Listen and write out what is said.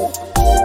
Oh,